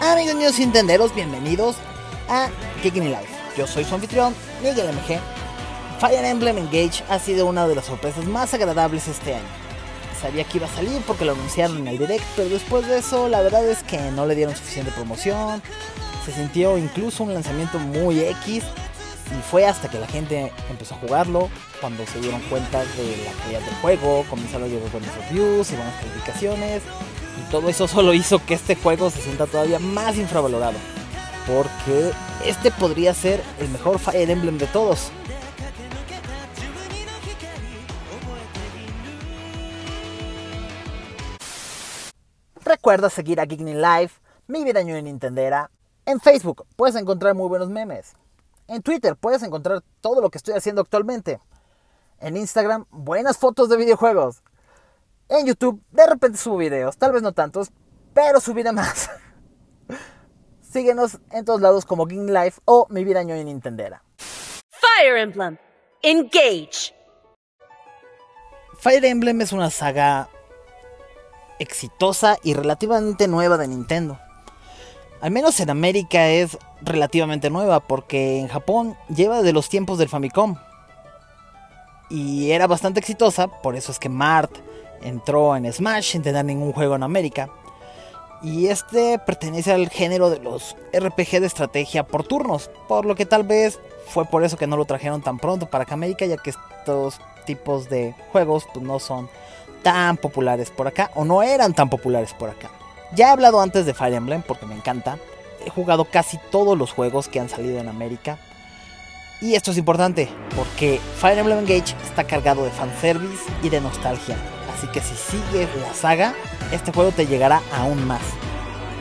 Amigos míos Nintenderos, bienvenidos a Kicking Life. Yo soy su anfitrión, Miguel MG. Fire Emblem Engage ha sido una de las sorpresas más agradables este año. Sabía que iba a salir porque lo anunciaron en el direct, pero después de eso la verdad es que no le dieron suficiente promoción. Se sintió incluso un lanzamiento muy X y fue hasta que la gente empezó a jugarlo, cuando se dieron cuenta de la calidad del juego, comenzaron a llegar buenos reviews y buenas calificaciones. Y todo eso solo hizo que este juego se sienta todavía más infravalorado. Porque este podría ser el mejor Fire Emblem de todos. Recuerda seguir a Geekning Live, mi vida en Nintendera. En Facebook puedes encontrar muy buenos memes. En Twitter puedes encontrar todo lo que estoy haciendo actualmente. En Instagram, buenas fotos de videojuegos. En YouTube, de repente subo videos, tal vez no tantos, pero subiré más. Síguenos en todos lados como Geekning Life o Mi Vida en Nintendera. Fire Emblem. Engage. Fire Emblem es una saga exitosa y relativamente nueva de Nintendo. Al menos en América es relativamente nueva porque en Japón lleva de los tiempos del Famicom. Y era bastante exitosa, por eso es que Mart entró en Smash sin tener ningún juego en América. Y este pertenece al género de los RPG de estrategia por turnos, por lo que tal vez fue por eso que no lo trajeron tan pronto para América, ya que estos tipos de juegos pues, no son tan populares por acá, o no eran tan populares por acá. Ya he hablado antes de Fire Emblem porque me encanta. He jugado casi todos los juegos que han salido en América. Y esto es importante porque Fire Emblem Engage está cargado de fanservice y de nostalgia. Así que si sigues la saga, este juego te llegará aún más.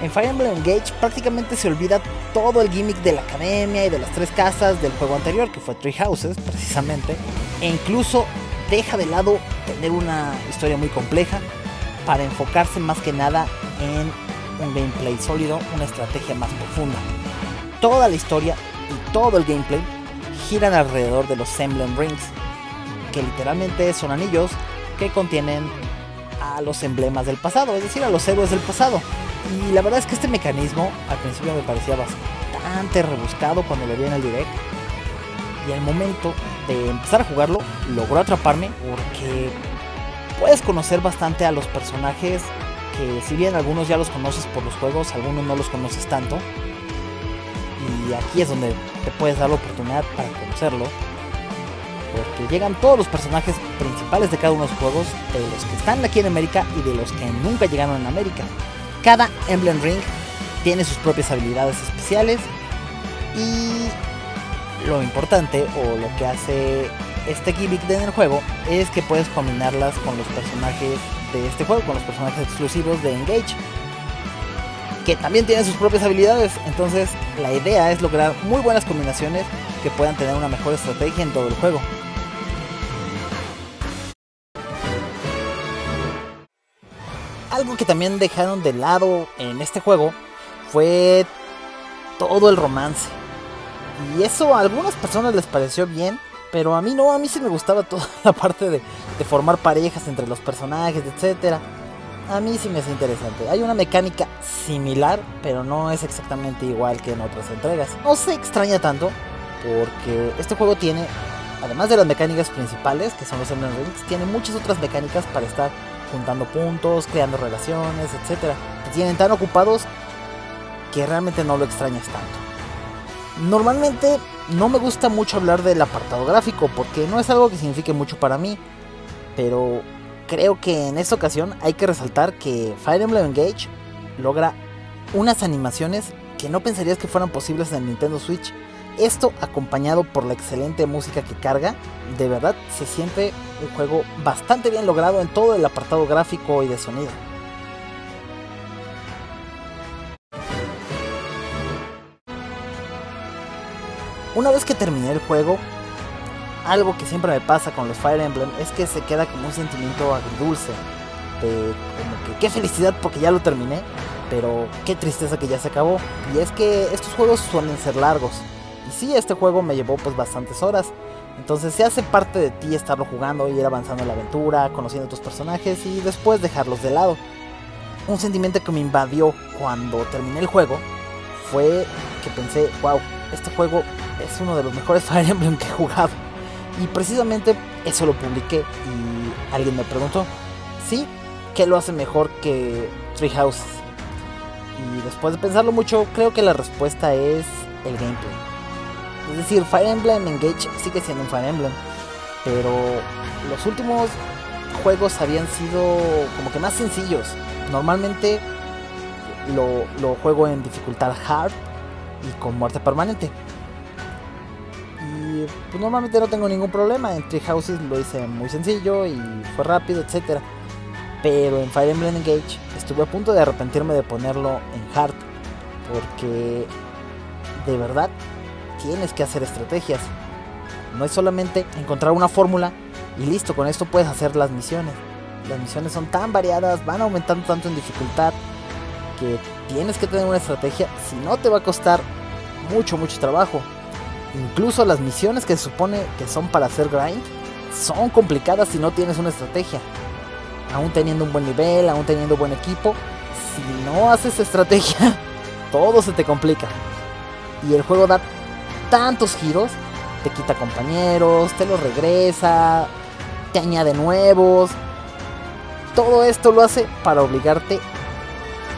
En Fire Emblem Engage prácticamente se olvida todo el gimmick de la academia y de las tres casas del juego anterior, que fue Three Houses precisamente. E incluso deja de lado tener una historia muy compleja para enfocarse más que nada en un gameplay sólido, una estrategia más profunda. Toda la historia y todo el gameplay giran alrededor de los Emblem Rings, que literalmente son anillos que contienen a los emblemas del pasado, es decir, a los héroes del pasado. Y la verdad es que este mecanismo al principio me parecía bastante rebuscado cuando lo vi en el direct. Y al momento de empezar a jugarlo, logró atraparme porque puedes conocer bastante a los personajes que si bien algunos ya los conoces por los juegos, algunos no los conoces tanto. Y aquí es donde te puedes dar la oportunidad para conocerlo. Porque llegan todos los personajes principales de cada uno de los juegos, de los que están aquí en América y de los que nunca llegaron en América. Cada Emblem Ring tiene sus propias habilidades especiales y lo importante o lo que hace este gimmick en el juego es que puedes combinarlas con los personajes de este juego, con los personajes exclusivos de Engage, que también tienen sus propias habilidades. Entonces, la idea es lograr muy buenas combinaciones que puedan tener una mejor estrategia en todo el juego. Algo que también dejaron de lado en este juego fue todo el romance. Y eso a algunas personas les pareció bien, pero a mí no, a mí sí me gustaba toda la parte de, de formar parejas entre los personajes, etc. A mí sí me es interesante. Hay una mecánica similar, pero no es exactamente igual que en otras entregas. No se extraña tanto, porque este juego tiene, además de las mecánicas principales, que son los Emblem Rings, tiene muchas otras mecánicas para estar juntando puntos, creando relaciones, etc. Te tienen tan ocupados que realmente no lo extrañas tanto. Normalmente no me gusta mucho hablar del apartado gráfico porque no es algo que signifique mucho para mí, pero creo que en esta ocasión hay que resaltar que Fire Emblem Engage logra unas animaciones que no pensarías que fueran posibles en Nintendo Switch. Esto acompañado por la excelente música que carga, de verdad se siente un juego bastante bien logrado en todo el apartado gráfico y de sonido. Una vez que terminé el juego, algo que siempre me pasa con los Fire Emblem es que se queda como un sentimiento agridulce. De como que qué felicidad porque ya lo terminé, pero qué tristeza que ya se acabó. Y es que estos juegos suelen ser largos. Y sí, este juego me llevó pues bastantes horas. Entonces se hace parte de ti estarlo jugando, ir avanzando en la aventura, conociendo a tus personajes y después dejarlos de lado. Un sentimiento que me invadió cuando terminé el juego fue que pensé, wow, este juego es uno de los mejores Fire Emblem que he jugado. Y precisamente eso lo publiqué y alguien me preguntó, ¿sí? ¿Qué lo hace mejor que Three Houses? Y después de pensarlo mucho, creo que la respuesta es el gameplay. Es decir, Fire Emblem Engage sigue siendo un Fire Emblem, pero los últimos juegos habían sido como que más sencillos. Normalmente lo, lo juego en dificultad hard y con muerte permanente. Pues normalmente no tengo ningún problema. En Tree Houses lo hice muy sencillo y fue rápido, etc. Pero en Fire Emblem Engage estuve a punto de arrepentirme de ponerlo en hard. Porque de verdad tienes que hacer estrategias. No es solamente encontrar una fórmula y listo, con esto puedes hacer las misiones. Las misiones son tan variadas, van aumentando tanto en dificultad que tienes que tener una estrategia, si no te va a costar mucho, mucho trabajo. Incluso las misiones que se supone que son para hacer grind son complicadas si no tienes una estrategia. Aún teniendo un buen nivel, aún teniendo buen equipo, si no haces estrategia, todo se te complica. Y el juego da tantos giros, te quita compañeros, te los regresa, te añade nuevos. Todo esto lo hace para obligarte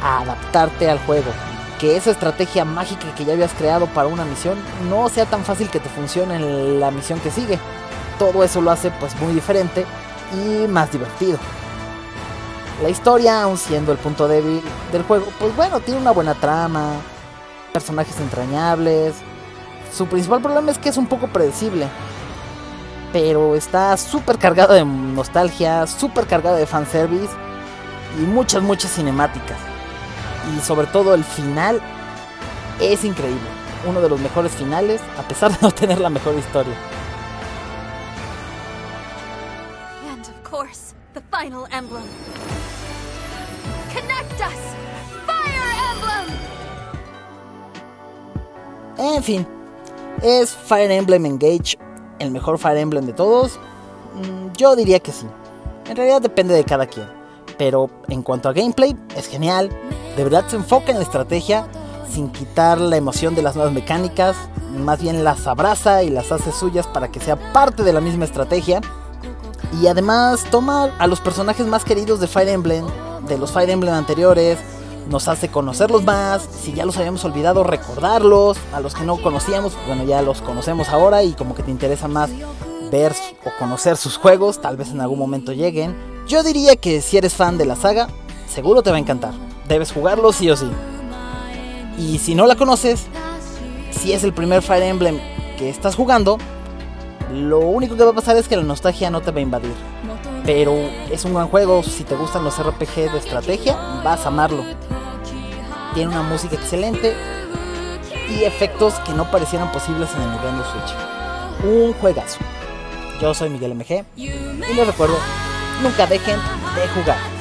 a adaptarte al juego. Que esa estrategia mágica que ya habías creado para una misión no sea tan fácil que te funcione en la misión que sigue. Todo eso lo hace pues muy diferente y más divertido. La historia, aun siendo el punto débil del juego, pues bueno, tiene una buena trama, personajes entrañables. Su principal problema es que es un poco predecible. Pero está súper cargado de nostalgia, súper cargado de fanservice y muchas, muchas cinemáticas y sobre todo el final es increíble. Uno de los mejores finales, a pesar de no tener la mejor historia. And of course, the final emblem. Connect us! Fire Emblem! En fin, ¿es Fire Emblem Engage el mejor Fire Emblem de todos? Mm, Yo diría que sí. En realidad depende de cada quien. Pero en cuanto a gameplay, es genial. De verdad se enfoca en la estrategia sin quitar la emoción de las nuevas mecánicas. Más bien las abraza y las hace suyas para que sea parte de la misma estrategia. Y además toma a los personajes más queridos de Fire Emblem, de los Fire Emblem anteriores, nos hace conocerlos más, si ya los habíamos olvidado, recordarlos, a los que no conocíamos, bueno, ya los conocemos ahora y como que te interesa más ver o conocer sus juegos, tal vez en algún momento lleguen. Yo diría que si eres fan de la saga, seguro te va a encantar, debes jugarlo sí o sí. Y si no la conoces, si es el primer Fire Emblem que estás jugando, lo único que va a pasar es que la nostalgia no te va a invadir. Pero es un gran juego, si te gustan los RPG de estrategia, vas a amarlo. Tiene una música excelente y efectos que no parecieran posibles en el Nintendo Switch. Un juegazo. Yo soy Miguel MG y les recuerdo, nunca dejen de jugar.